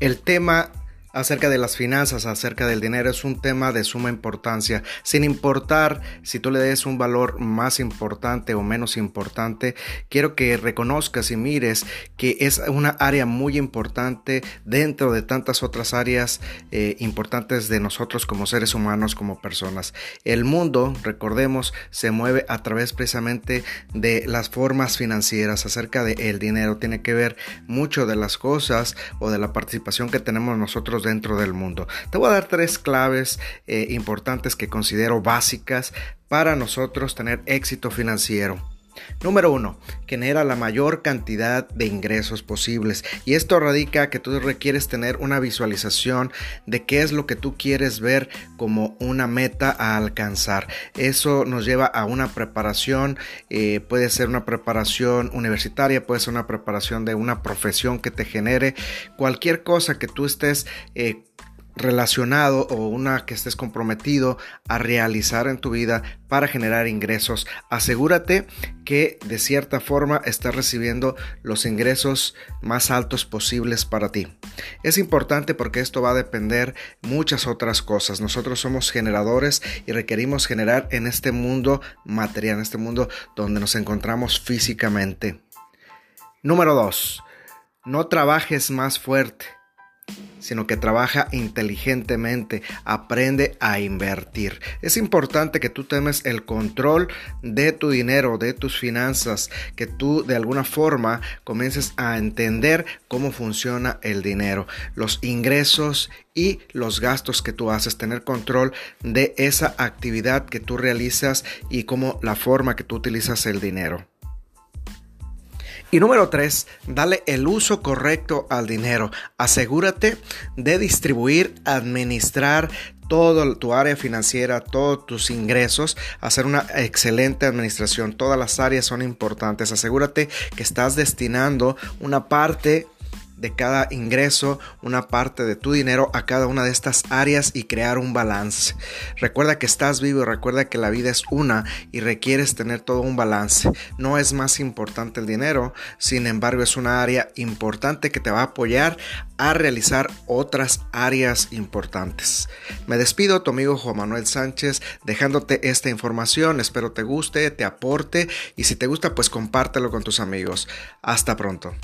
El tema acerca de las finanzas, acerca del dinero, es un tema de suma importancia. Sin importar si tú le des un valor más importante o menos importante, quiero que reconozcas y mires que es una área muy importante dentro de tantas otras áreas eh, importantes de nosotros como seres humanos, como personas. El mundo, recordemos, se mueve a través precisamente de las formas financieras acerca del dinero. Tiene que ver mucho de las cosas o de la participación que tenemos nosotros dentro del mundo. Te voy a dar tres claves eh, importantes que considero básicas para nosotros tener éxito financiero. Número uno, genera la mayor cantidad de ingresos posibles. Y esto radica que tú requieres tener una visualización de qué es lo que tú quieres ver como una meta a alcanzar. Eso nos lleva a una preparación, eh, puede ser una preparación universitaria, puede ser una preparación de una profesión que te genere cualquier cosa que tú estés eh, relacionado o una que estés comprometido a realizar en tu vida para generar ingresos. Asegúrate que de cierta forma estás recibiendo los ingresos más altos posibles para ti. Es importante porque esto va a depender muchas otras cosas. Nosotros somos generadores y requerimos generar en este mundo material, en este mundo donde nos encontramos físicamente. Número 2. No trabajes más fuerte sino que trabaja inteligentemente, aprende a invertir. Es importante que tú temes el control de tu dinero, de tus finanzas, que tú de alguna forma comiences a entender cómo funciona el dinero, los ingresos y los gastos que tú haces, tener control de esa actividad que tú realizas y cómo la forma que tú utilizas el dinero. Y número tres, dale el uso correcto al dinero. Asegúrate de distribuir, administrar todo tu área financiera, todos tus ingresos, hacer una excelente administración. Todas las áreas son importantes. Asegúrate que estás destinando una parte de cada ingreso, una parte de tu dinero a cada una de estas áreas y crear un balance. Recuerda que estás vivo, recuerda que la vida es una y requieres tener todo un balance. No es más importante el dinero, sin embargo es una área importante que te va a apoyar a realizar otras áreas importantes. Me despido, tu amigo Juan Manuel Sánchez, dejándote esta información. Espero te guste, te aporte y si te gusta, pues compártelo con tus amigos. Hasta pronto.